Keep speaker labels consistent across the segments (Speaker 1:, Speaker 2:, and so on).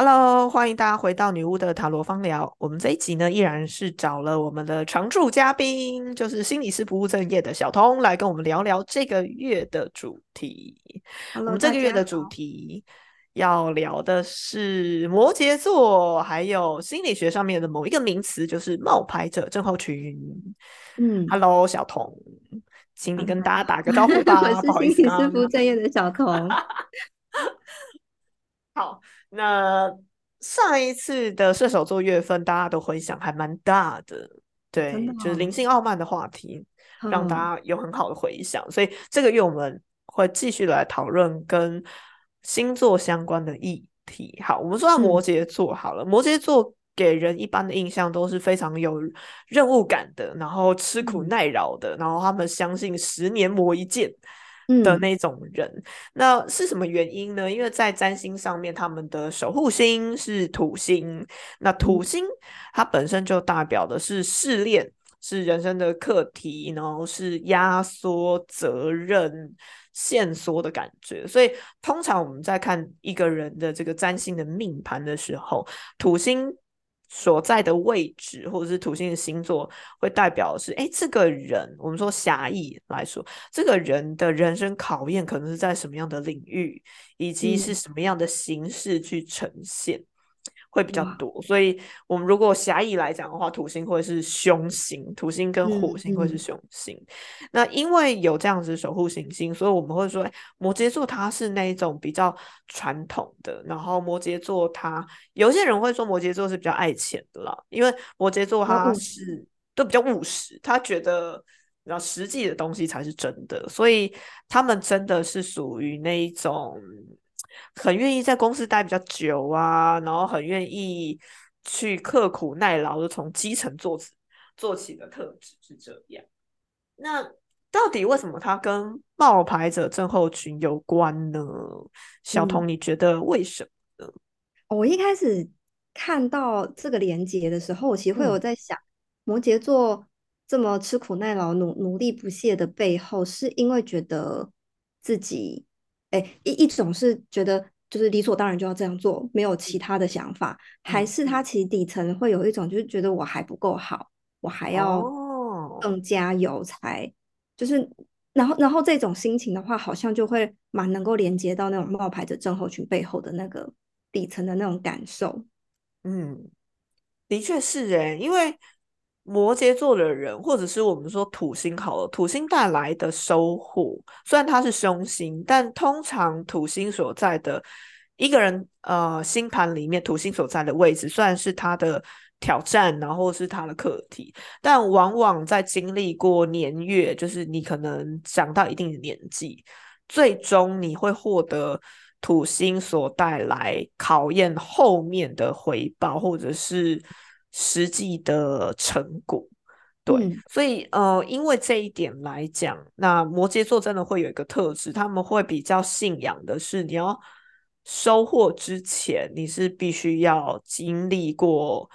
Speaker 1: Hello，欢迎大家回到女巫的塔罗方聊。我们这一集呢，依然是找了我们的常驻嘉宾，就是心理师不务正业的小通，来跟我们聊聊这个月的主题。我们这个月的主题要聊的是摩羯座，还有心理学上面的某一个名词，就是冒牌者症候群。
Speaker 2: 嗯
Speaker 1: ，Hello，小童，请你跟大家打个招呼吧。
Speaker 2: 我是心理师不务正业的小童。
Speaker 1: 好。那上一次的射手座月份，大家都回想还蛮大的，对，就是灵性傲慢的话题，让大家有很好的回想。所以这个月我们会继续来讨论跟星座相关的议题。好，我们说到摩羯座好了，摩羯座给人一般的印象都是非常有任务感的，然后吃苦耐劳的，然后他们相信十年磨一剑。的那种人，那是什么原因呢？因为在占星上面，他们的守护星是土星，那土星它本身就代表的是试炼，是人生的课题，然后是压缩责任、线索的感觉。所以，通常我们在看一个人的这个占星的命盘的时候，土星。所在的位置，或者是土星的星座，会代表是，哎，这个人，我们说狭义来说，这个人的人生考验可能是在什么样的领域，以及是什么样的形式去呈现。会比较多，所以我们如果狭义来讲的话，土星会是凶星，土星跟火星会是凶星。那因为有这样子守护行星，所以我们会说，摩羯座它是那一种比较传统的。然后摩羯座它有些人会说摩羯座是比较爱钱的啦，因为摩羯座它是都比较务实，他觉得然后实际的东西才是真的，所以他们真的是属于那一种。很愿意在公司待比较久啊，然后很愿意去刻苦耐劳的从基层做起做起的特质是这样。那到底为什么它跟冒牌者症候群有关呢？小童，你觉得为什么呢？
Speaker 2: 我一开始看到这个连接的时候，我其实会有在想，摩羯座这么吃苦耐劳、努努力不懈的背后，是因为觉得自己。哎，一一种是觉得就是理所当然就要这样做，没有其他的想法，还是他其实底层会有一种就是觉得我还不够好，我还要更加有才，就是然后然后这种心情的话，好像就会蛮能够连接到那种冒牌者症候群背后的那个底层的那种感受。
Speaker 1: 嗯，的确是哎，因为。摩羯座的人，或者是我们说土星好了，土星带来的收获，虽然它是凶星，但通常土星所在的一个人呃星盘里面，土星所在的位置，虽然是他的挑战，然后是他的课题，但往往在经历过年月，就是你可能长到一定的年纪，最终你会获得土星所带来考验后面的回报，或者是。实际的成果，对，所以呃，因为这一点来讲，那摩羯座真的会有一个特质，他们会比较信仰的是，你要收获之前，你是必须要经历过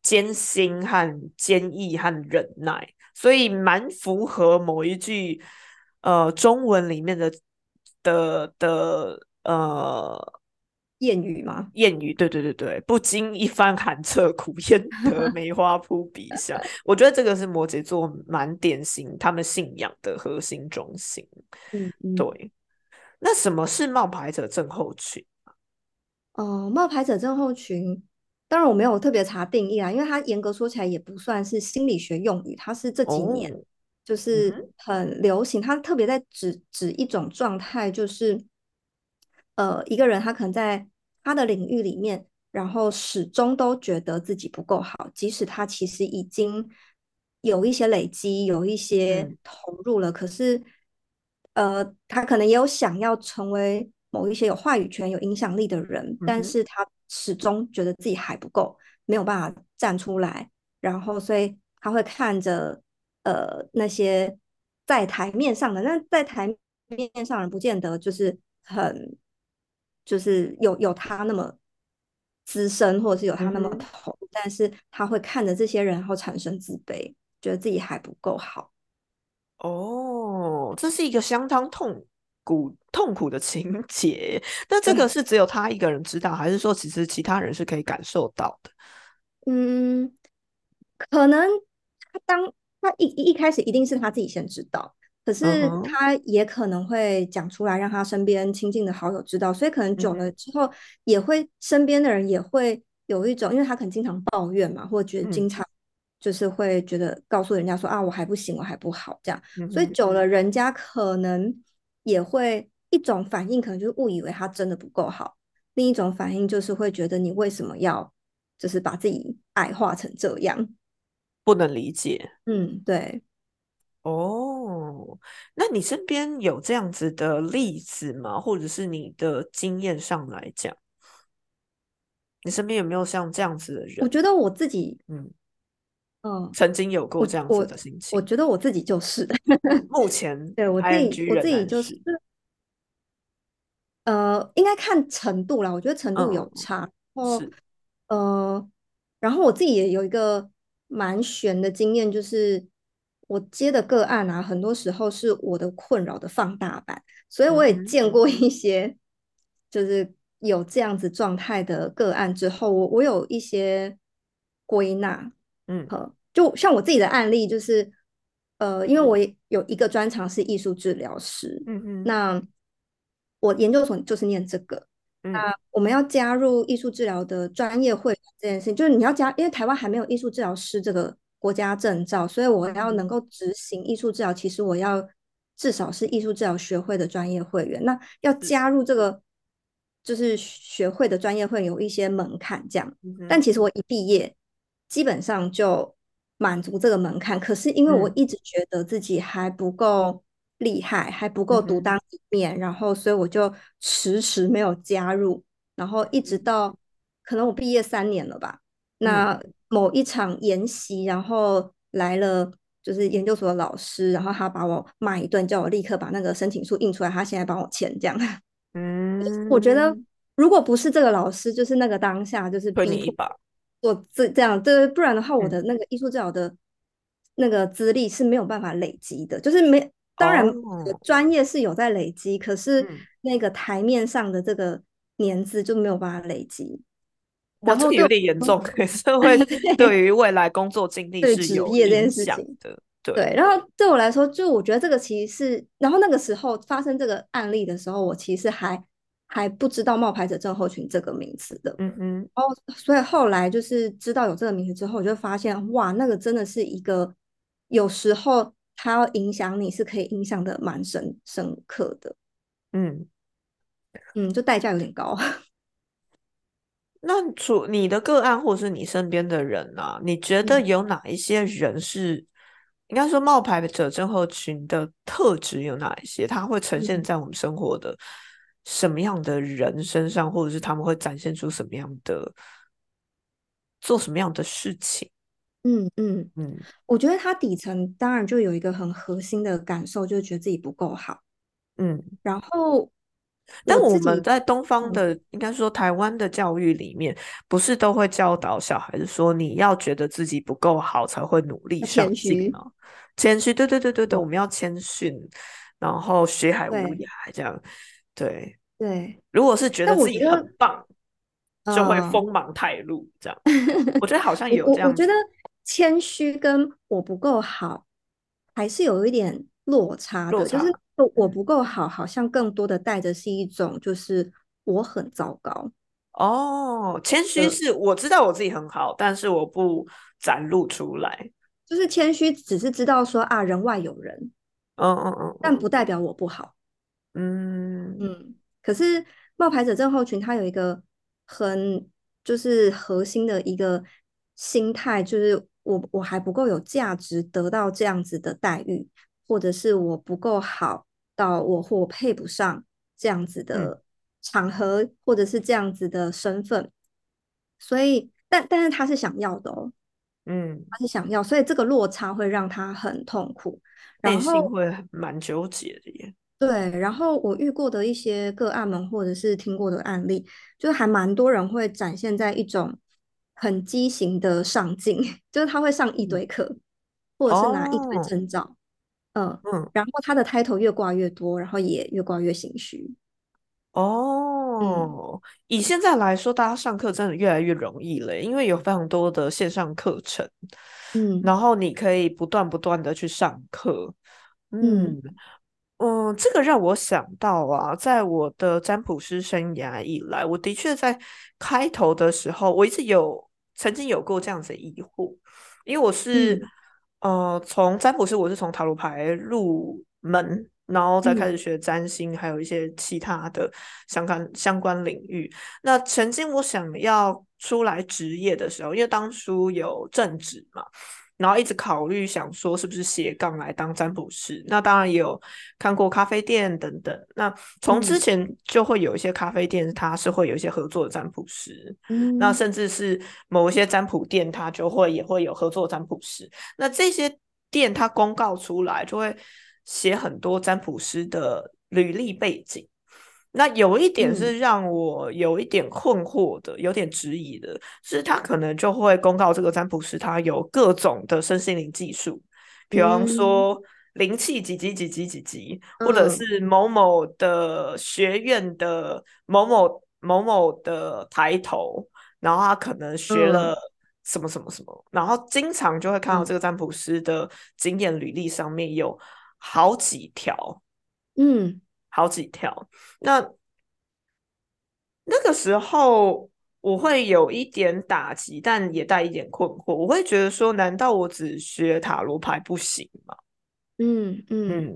Speaker 1: 艰辛和坚毅和忍耐，所以蛮符合某一句呃中文里面的的的呃。
Speaker 2: 谚语吗？
Speaker 1: 谚语，对对对对，不经一番寒彻骨，焉得梅花扑鼻香。我觉得这个是摩羯座蛮典型，他们信仰的核心中心。
Speaker 2: 嗯，
Speaker 1: 对。那什么是冒牌者症候群？
Speaker 2: 哦，冒牌者症候群，当然我没有特别查定义啊，因为它严格说起来也不算是心理学用语，它是这几年就是很流行，它特别在指指一种状态，就是。呃，一个人他可能在他的领域里面，然后始终都觉得自己不够好，即使他其实已经有一些累积，有一些投入了，可是，呃，他可能也有想要成为某一些有话语权、有影响力的人，但是他始终觉得自己还不够，没有办法站出来，然后所以他会看着呃那些在台面上的，那在台面上人不见得就是很。就是有有他那么资深，或者是有他那么头，但是他会看着这些人，然后产生自卑，觉得自己还不够好。
Speaker 1: 哦，这是一个相当痛苦痛苦的情节。那这个是只有他一个人知道，还是说其实其他人是可以感受到的？
Speaker 2: 嗯，可能他当他一一开始一定是他自己先知道，可是他也可能会讲出来，让他身边亲近的好友知道，所以可能久了之后，也会身边的人也会有一种，因为他可能经常抱怨嘛，或者觉得经常就是会觉得告诉人家说啊，我还不行，我还不好这样，所以久了，人家可能也会一种反应，可能就是误以为他真的不够好；另一种反应就是会觉得你为什么要。就是把自己矮化成这样，
Speaker 1: 不能理解。
Speaker 2: 嗯，对。
Speaker 1: 哦，那你身边有这样子的例子吗？或者是你的经验上来讲，你身边有没有像这样子的人？
Speaker 2: 我觉得我自己，
Speaker 1: 嗯
Speaker 2: 嗯，
Speaker 1: 曾经有过这样子的心情。
Speaker 2: 我觉得我自己就是，
Speaker 1: 目前
Speaker 2: 对我自己，我自己就是，呃，应该看程度啦。我觉得程度有差。是。呃，然后我自己也有一个蛮悬的经验，就是我接的个案啊，很多时候是我的困扰的放大版，所以我也见过一些，就是有这样子状态的个案之后，我我有一些归纳，
Speaker 1: 嗯，
Speaker 2: 就像我自己的案例，就是呃，因为我有一个专长是艺术治疗师，
Speaker 1: 嗯嗯，
Speaker 2: 那我研究所就是念这个。那。我们要加入艺术治疗的专业会这件事情，就是你要加，因为台湾还没有艺术治疗师这个国家证照，所以我要能够执行艺术治疗，其实我要至少是艺术治疗学会的专业会员。那要加入这个就是学会的专业会有一些门槛，这样。但其实我一毕业，基本上就满足这个门槛。可是因为我一直觉得自己还不够。厉害还不够独当一面，然后所以我就迟迟没有加入，然后一直到可能我毕业三年了吧。那某一场研习，然后来了就是研究所的老师，然后他把我骂一顿，叫我立刻把那个申请书印出来，他现在帮我签这样。
Speaker 1: 嗯，
Speaker 2: 我觉得如果不是这个老师，就是那个当下就是
Speaker 1: 推你一把，
Speaker 2: 我这这样，这不然的话，我的那个艺术治疗的那个资历是没有办法累积的，就是没。当然，专业是有在累积，可是那个台面上的这个年资就没有办法累积。
Speaker 1: 然后有点严重，可是会 对于未来工作经历是有
Speaker 2: 影响
Speaker 1: 的。
Speaker 2: 对，然后对我来说，就我觉得这个其实是，然后那个时候发生这个案例的时候，我其实还还不知道冒牌者症候群这个名词的。
Speaker 1: 嗯嗯。
Speaker 2: 然后，所以后来就是知道有这个名词之后，我就发现，哇，那个真的是一个有时候。它要影响你是可以影响的蛮深深刻的，
Speaker 1: 嗯
Speaker 2: 嗯，就代价有点高。
Speaker 1: 那除你的个案或是你身边的人啊，你觉得有哪一些人是应该说冒牌者症候群的特质有哪一些？它会呈现在我们生活的什么样的人身上，或者是他们会展现出什么样的做什么样的事情？
Speaker 2: 嗯嗯嗯，我觉得他底层当然就有一个很核心的感受，就是觉得自己不够好。
Speaker 1: 嗯，
Speaker 2: 然后，
Speaker 1: 但我们在东方的，应该说台湾的教育里面，不是都会教导小孩子说，你要觉得自己不够好才会努力上进吗？谦虚，对对对对对，我们要谦逊，然后学海无涯这样。对
Speaker 2: 对，
Speaker 1: 如果是觉得自己很棒，就会锋芒太露这样。我觉得好像有这样。
Speaker 2: 我觉得。谦虚跟我不够好，还是有一点落差的。就是我不够好，好像更多的带着是一种，就是我很糟糕。
Speaker 1: 哦，谦虚是我知道我自己很好，但是我不展露出来。
Speaker 2: 就是谦虚，只是知道说啊，人外有人。
Speaker 1: 嗯嗯嗯，
Speaker 2: 但不代表我不好。
Speaker 1: 嗯
Speaker 2: 嗯。可是冒牌者症候群，它有一个很就是核心的一个心态，就是。我我还不够有价值得到这样子的待遇，或者是我不够好到我或配不上这样子的场合，或者是这样子的身份，所以但但是他是想要的哦，
Speaker 1: 嗯，
Speaker 2: 他是想要，所以这个落差会让他很痛苦，内
Speaker 1: 心会蛮纠结的耶。
Speaker 2: 对，然后我遇过的一些个案们，或者是听过的案例，就是还蛮多人会展现在一种。很畸形的上进，就是他会上一堆课，或者是拿一堆证照，嗯嗯，然后他的 title 越挂越多，然后也越挂越心虚。
Speaker 1: 哦，以现在来说，大家上课真的越来越容易了，因为有非常多的线上课程，
Speaker 2: 嗯，
Speaker 1: 然后你可以不断不断的去上课，嗯嗯，这个让我想到啊，在我的占卜师生涯以来，我的确在开头的时候，我一直有曾经有过这样子的疑惑，因为我是呃从占卜师，我是从塔罗牌入门。然后再开始学占星，还有一些其他的相关相关领域。那曾经我想要出来职业的时候，因为当初有正职嘛，然后一直考虑想说是不是斜杠来当占卜师。那当然也有看过咖啡店等等。那从之前就会有一些咖啡店，它是会有一些合作的占卜师。嗯，那甚至是某一些占卜店，它就会也会有合作占卜师。那这些店它公告出来就会。写很多占卜师的履历背景，那有一点是让我有一点困惑的，有点质疑的，是他可能就会公告这个占卜师他有各种的身心灵技术，比方说灵气几级几级几级，或者是某某的学院的某某某某的抬头，然后他可能学了什么什么什么，然后经常就会看到这个占卜师的经验履历上面有。好几条，
Speaker 2: 嗯，
Speaker 1: 好几条。那那个时候我会有一点打击，但也带一点困惑。我会觉得说，难道我只学塔罗牌不行吗？
Speaker 2: 嗯嗯。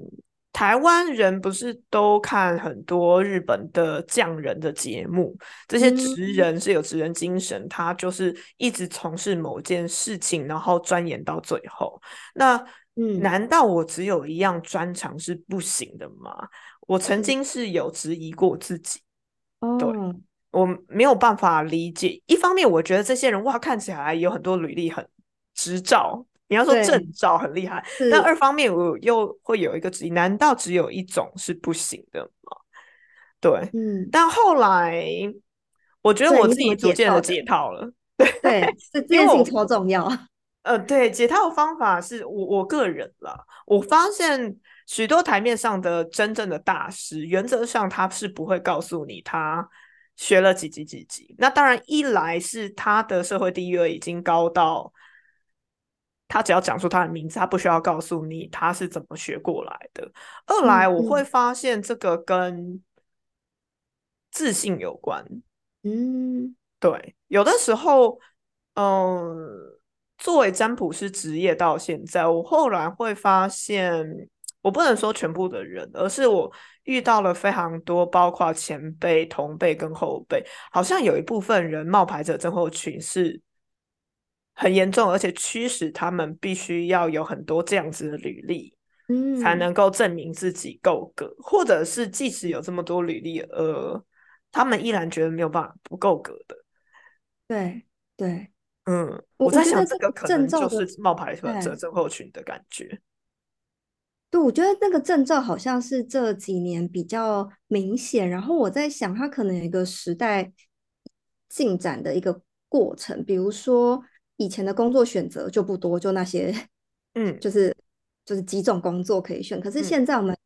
Speaker 1: 台湾人不是都看很多日本的匠人的节目？这些职人是有职人精神，他就是一直从事某件事情，然后钻研到最后。那嗯，难道我只有一样专长是不行的吗？我曾经是有质疑过自己，对我没有办法理解。一方面，我觉得这些人哇，看起来有很多履历，很执照，你要说证照很厉害。但二方面，我又会有一个质疑：难道只有一种是不行的吗？对，嗯。但后来，我觉得我自己逐渐的解套了。对
Speaker 2: 对，这件事情超重要。
Speaker 1: 呃，对，解套的方法是我我个人了。我发现许多台面上的真正的大师，原则上他是不会告诉你他学了几级几级。那当然，一来是他的社会地位已经高到，他只要讲出他的名字，他不需要告诉你他是怎么学过来的。二来，我会发现这个跟自信有关。
Speaker 2: 嗯，
Speaker 1: 对，有的时候，嗯。作为占卜师职业到现在，我后来会发现，我不能说全部的人，而是我遇到了非常多，包括前辈、同辈跟后辈，好像有一部分人冒牌者症候群是很严重，而且驱使他们必须要有很多这样子的履历，
Speaker 2: 嗯，
Speaker 1: 才能够证明自己够格，或者是即使有这么多履历，呃，他们依然觉得没有办法不够格的，
Speaker 2: 对对。
Speaker 1: 嗯，我在想这个可能
Speaker 2: 就
Speaker 1: 是冒牌者症候群的感觉。
Speaker 2: 对，我觉得那个证照好像是这几年比较明显。然后我在想，它可能有一个时代进展的一个过程。比如说，以前的工作选择就不多，就那些，
Speaker 1: 嗯，
Speaker 2: 就是就是几种工作可以选。可是现在我们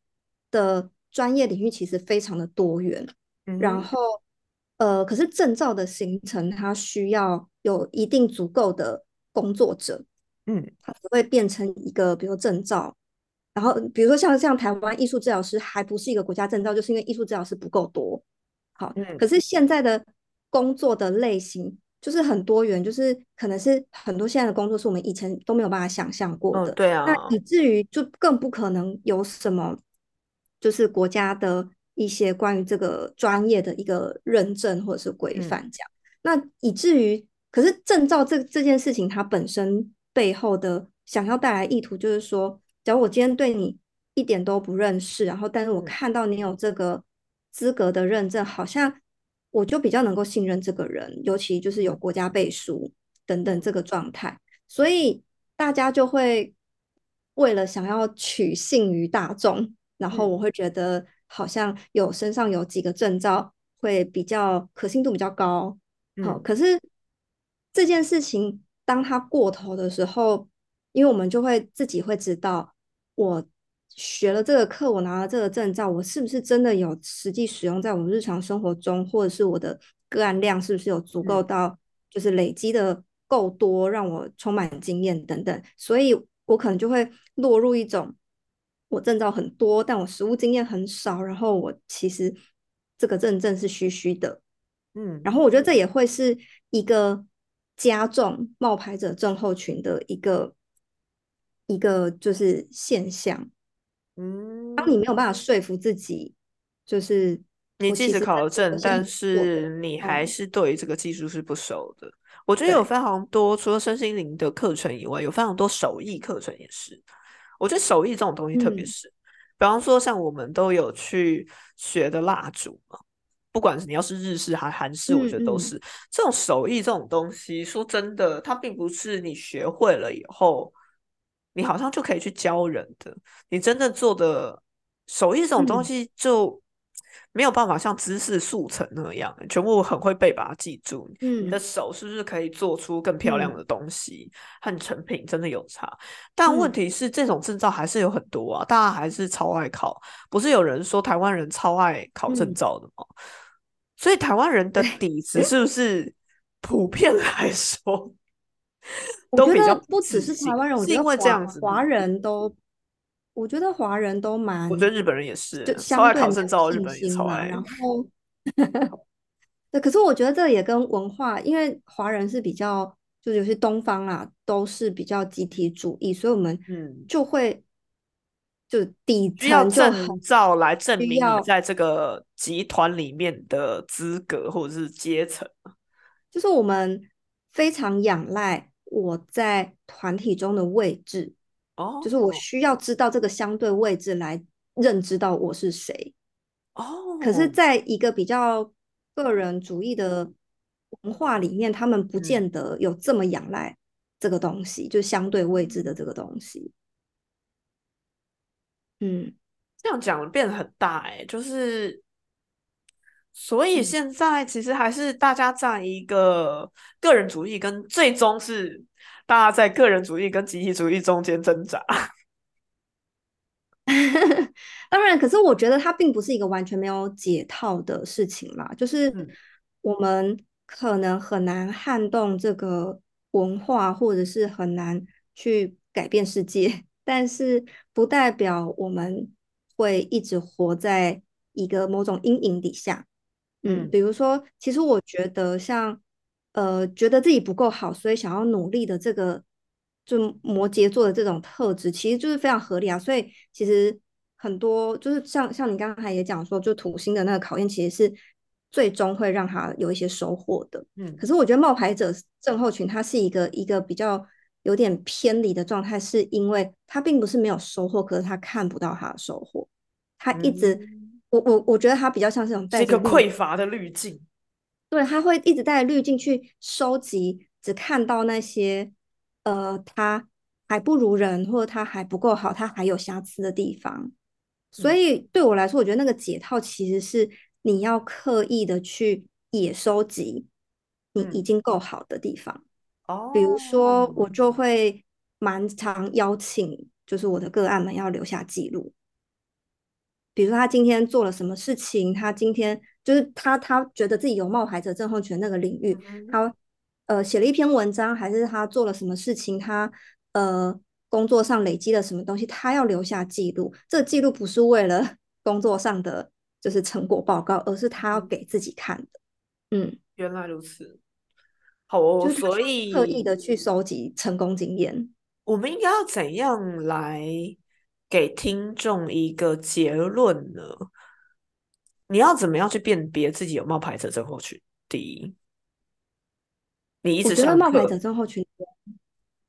Speaker 2: 的专业领域其实非常的多元。然后，呃，可是证照的形成，它需要。有一定足够的工作者，
Speaker 1: 嗯，
Speaker 2: 它才会变成一个，比如说证照。然后，比如说像像台湾艺术治疗师，还不是一个国家证照，就是因为艺术治疗师不够多。好，可是现在的工作的类型就是很多元，就是可能是很多现在的工作是我们以前都没有办法想象过的。
Speaker 1: 对啊，
Speaker 2: 那以至于就更不可能有什么，就是国家的一些关于这个专业的一个认证或者是规范这样。那以至于。可是证照这这件事情，它本身背后的想要带来意图，就是说，假如我今天对你一点都不认识，然后但是我看到你有这个资格的认证，好像我就比较能够信任这个人，尤其就是有国家背书等等这个状态，所以大家就会为了想要取信于大众，然后我会觉得好像有身上有几个证照会比较可信度比较高，好，可是。这件事情，当它过头的时候，因为我们就会自己会知道，我学了这个课，我拿了这个证照，我是不是真的有实际使用在我们日常生活中，或者是我的个案量是不是有足够到，就是累积的够多，让我充满经验等等，所以我可能就会落入一种我证照很多，但我实务经验很少，然后我其实这个证证是虚虚的，
Speaker 1: 嗯，
Speaker 2: 然后我觉得这也会是一个加重冒牌者症候群的一个一个就是现象。
Speaker 1: 嗯，
Speaker 2: 当你没有办法说服自己，就是
Speaker 1: 你即使考了证，但是你还是对于这个技术是不熟的。我觉得有非常多，除了身心灵的课程以外，有非常多手艺课程也是。我觉得手艺这种东西特别是，比方说像我们都有去学的蜡烛嘛，不管是你要是日式还韩式，我觉得都是这种手艺这种东西。说真的，它并不是你学会了以后。你好像就可以去教人的，你真正做的手艺这种东西就没有办法像知识速成那样，全部很会背把它记住。
Speaker 2: 嗯，
Speaker 1: 你的手是不是可以做出更漂亮的东西和成品？真的有差。但问题是，这种证照还是有很多啊，大家还是超爱考。不是有人说台湾人超爱考证照的吗？所以台湾人的 底子是不是普遍来说？
Speaker 2: 都比较不只是台湾人，我觉得
Speaker 1: 这样子，
Speaker 2: 华人都，我觉得华人都蛮，
Speaker 1: 我觉得日本人也是，
Speaker 2: 就
Speaker 1: 超爱考证照，日本人也超爱。
Speaker 2: 然后，对，可是我觉得这也跟文化，因为华人是比较，就是有些东方啊，都是比较集体主义，所以我们嗯就会就底
Speaker 1: 需要证照来证明你在这个集团里面的资格或者是阶层，
Speaker 2: 就是我们。非常仰赖我在团体中的位置，
Speaker 1: 哦，
Speaker 2: 就是我需要知道这个相对位置来认知到我是谁，
Speaker 1: 哦。
Speaker 2: 可是，在一个比较个人主义的文化里面，他们不见得有这么仰赖这个东西，就相对位置的这个东西。嗯，
Speaker 1: 这样讲变得很大哎，就是。所以现在其实还是大家在一个个人主义跟最终是大家在个人主义跟集体主义中间挣扎。
Speaker 2: 当然，可是我觉得它并不是一个完全没有解套的事情啦。就是我们可能很难撼动这个文化，或者是很难去改变世界，但是不代表我们会一直活在一个某种阴影底下。嗯，比如说，其实我觉得像，呃，觉得自己不够好，所以想要努力的这个，就摩羯座的这种特质，其实就是非常合理啊。所以其实很多就是像像你刚才也讲说，就土星的那个考验，其实是最终会让他有一些收获的。
Speaker 1: 嗯，
Speaker 2: 可是我觉得冒牌者症候群，它是一个一个比较有点偏离的状态，是因为他并不是没有收获，可是他看不到他的收获，他一直。我我我觉得他比较像是种带
Speaker 1: 着匮乏的滤镜，
Speaker 2: 对，他会一直带着滤镜去收集，只看到那些呃他还不如人，或者他还不够好，他还有瑕疵的地方。所以对我来说，我觉得那个解套其实是你要刻意的去也收集你已经够好的地方。
Speaker 1: 哦，
Speaker 2: 比如说我就会蛮常邀请，就是我的个案们要留下记录。比如说他今天做了什么事情，他今天就是他他觉得自己有冒牌者症候群那个领域，他呃写了一篇文章，还是他做了什么事情，他呃工作上累积了什么东西，他要留下记录。这个记录不是为了 工作上的就是成果报告，而是他要给自己看的。嗯，
Speaker 1: 原来如此。好哦，所以
Speaker 2: 特意的去收集成功经验。
Speaker 1: 我们应该要怎样来？给听众一个结论呢？你要怎么样去辨别自己有冒牌者症候群？第一，你一直
Speaker 2: 觉得冒牌者症候群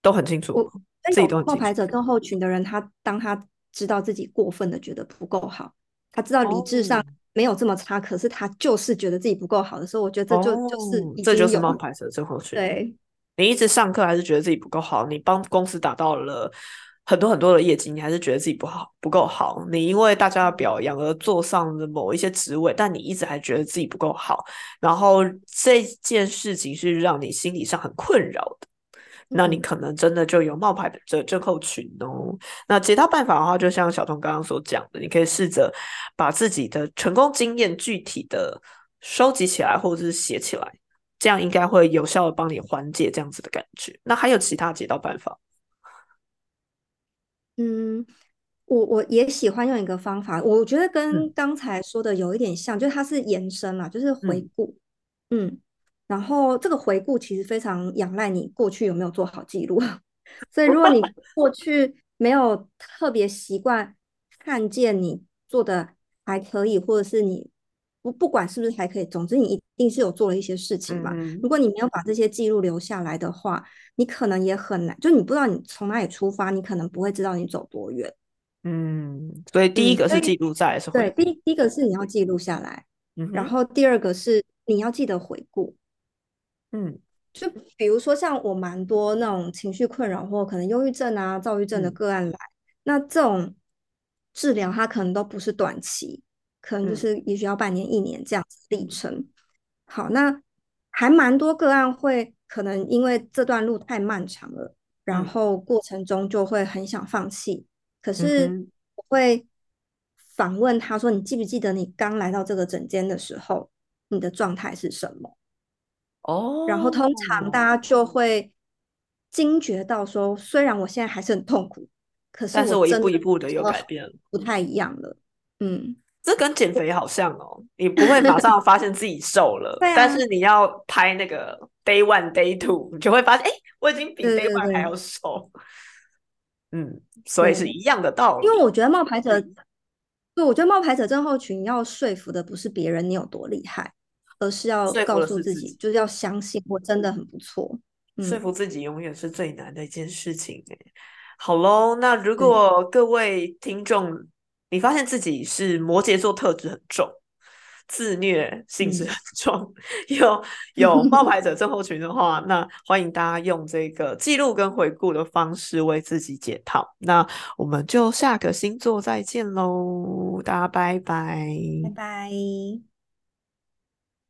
Speaker 1: 都很清楚，自己都
Speaker 2: 冒牌者症候群的人，他当他知道自己过分的觉得不够好，他知道理智上没有这么差，可是他就是觉得自己不够好的时候，我觉得这就就是
Speaker 1: 这就是冒牌者症候群。
Speaker 2: 对，
Speaker 1: 你一直上课还是觉得自己不够好，你帮公司达到了。很多很多的业绩，你还是觉得自己不好不够好。你因为大家的表扬而坐上了某一些职位，但你一直还觉得自己不够好。然后这件事情是让你心理上很困扰的。那你可能真的就有冒牌的症候群哦。那其他办法的话，就像小童刚刚所讲的，你可以试着把自己的成功经验具体的收集起来，或者是写起来，这样应该会有效的帮你缓解这样子的感觉。那还有其他解套办法？
Speaker 2: 嗯，我我也喜欢用一个方法，我觉得跟刚才说的有一点像，就是它是延伸嘛，就是回顾。嗯。然后这个回顾其实非常仰赖你过去有没有做好记录，所以如果你过去没有特别习惯看见你做的还可以，或者是你不不管是不是还可以，总之你一定是有做了一些事情嘛。如果你没有把这些记录留下来的话，你可能也很难，就你不知道你从哪里出发，你可能不会知道你走多远。
Speaker 1: 嗯，所以第一个是记录在是
Speaker 2: 对，第第一个是你要记录下来，嗯然后第二个是你要记得回顾。嗯，就比如说像我蛮多那种情绪困扰或可能忧郁症啊、躁郁症的个案来，那这种治疗它可能都不是短期，可能就是也许要半年、一年这样子历程。好，那还蛮多个案会可能因为这段路太漫长了，然后过程中就会很想放弃。可是我会反问他说：“你记不记得你刚来到这个诊间的时候，你的状态是什么？”
Speaker 1: 哦，
Speaker 2: 然后通常大家就会惊觉到说，虽然我现在还是很痛苦，可是
Speaker 1: 但是
Speaker 2: 我
Speaker 1: 一步一步的有改变，
Speaker 2: 不太一样了。嗯，
Speaker 1: 这跟减肥好像哦，你不会马上发现自己瘦了，但是你要拍那个 day one day two，你就会发现，哎，我已经比 day one 还要瘦。嗯，所以是一样的道理。
Speaker 2: 因为我觉得冒牌者，对，我觉得冒牌者症候群要说服的不是别人你有多厉害。而是要告诉自己，就是要相信我真的很不错。
Speaker 1: 说服自己永远是最难的一件事情。哎，好喽，那如果各位听众，你发现自己是摩羯座特质很重，自虐性质很重，有 有冒牌者症候群的话，那欢迎大家用这个记录跟回顾的方式为自己解套。那我们就下个星座再见喽，大家拜拜，
Speaker 2: 拜拜。